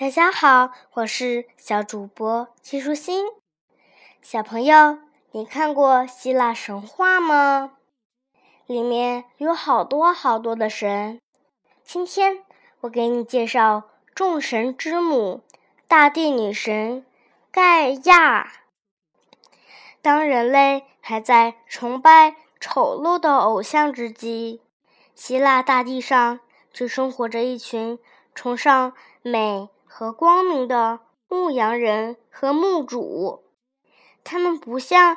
大家好，我是小主播季舒心。小朋友，你看过希腊神话吗？里面有好多好多的神。今天我给你介绍众神之母——大地女神盖亚。当人类还在崇拜丑陋的偶像之际，希腊大地上就生活着一群崇尚美。和光明的牧羊人和牧主，他们不像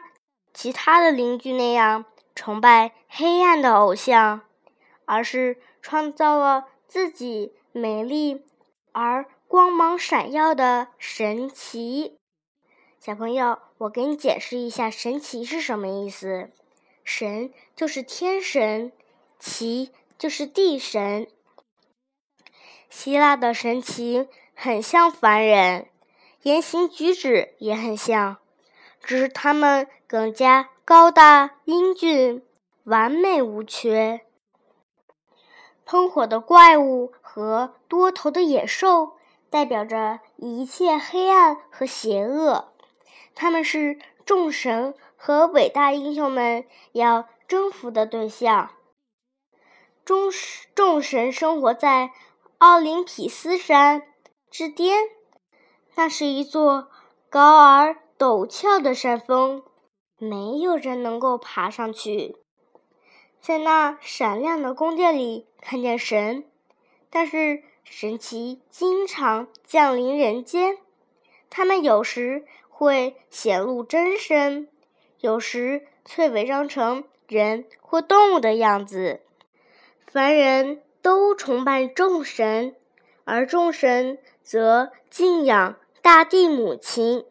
其他的邻居那样崇拜黑暗的偶像，而是创造了自己美丽而光芒闪耀的神奇。小朋友，我给你解释一下“神奇”是什么意思。神就是天神，奇就是地神。希腊的神奇。很像凡人，言行举止也很像，只是他们更加高大英俊，完美无缺。喷火的怪物和多头的野兽代表着一切黑暗和邪恶，他们是众神和伟大英雄们要征服的对象。众众神生活在奥林匹斯山。之巅，那是一座高而陡峭的山峰，没有人能够爬上去。在那闪亮的宫殿里看见神，但是神奇经常降临人间。他们有时会显露真身，有时却伪装成人或动物的样子。凡人都崇拜众神。而众神则敬仰大地母亲，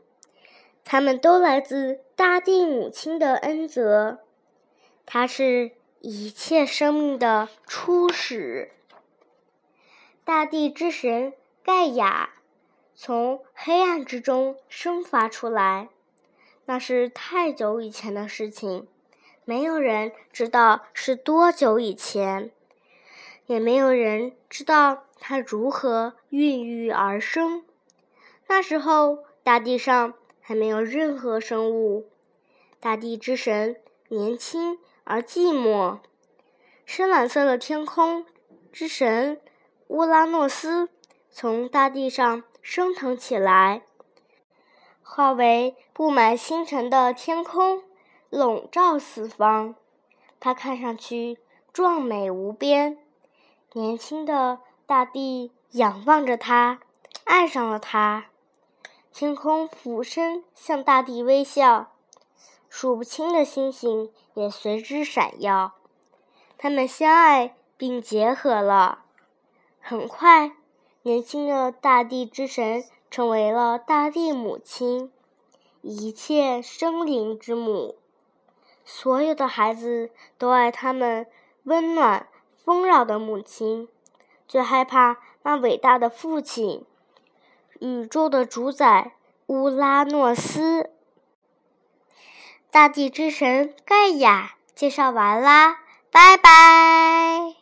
他们都来自大地母亲的恩泽，她是一切生命的初始。大地之神盖亚从黑暗之中生发出来，那是太久以前的事情，没有人知道是多久以前，也没有人知道。它如何孕育而生？那时候，大地上还没有任何生物。大地之神年轻而寂寞。深蓝色的天空之神乌拉诺斯从大地上升腾起来，化为布满星辰的天空，笼罩四方。它看上去壮美无边，年轻的。大地仰望着他，爱上了他。天空俯身向大地微笑，数不清的星星也随之闪耀。他们相爱并结合了。很快，年轻的大地之神成为了大地母亲，一切生灵之母。所有的孩子都爱他们温暖丰饶的母亲。最害怕那伟大的父亲，宇宙的主宰乌拉诺斯。大地之神盖亚介绍完啦，拜拜。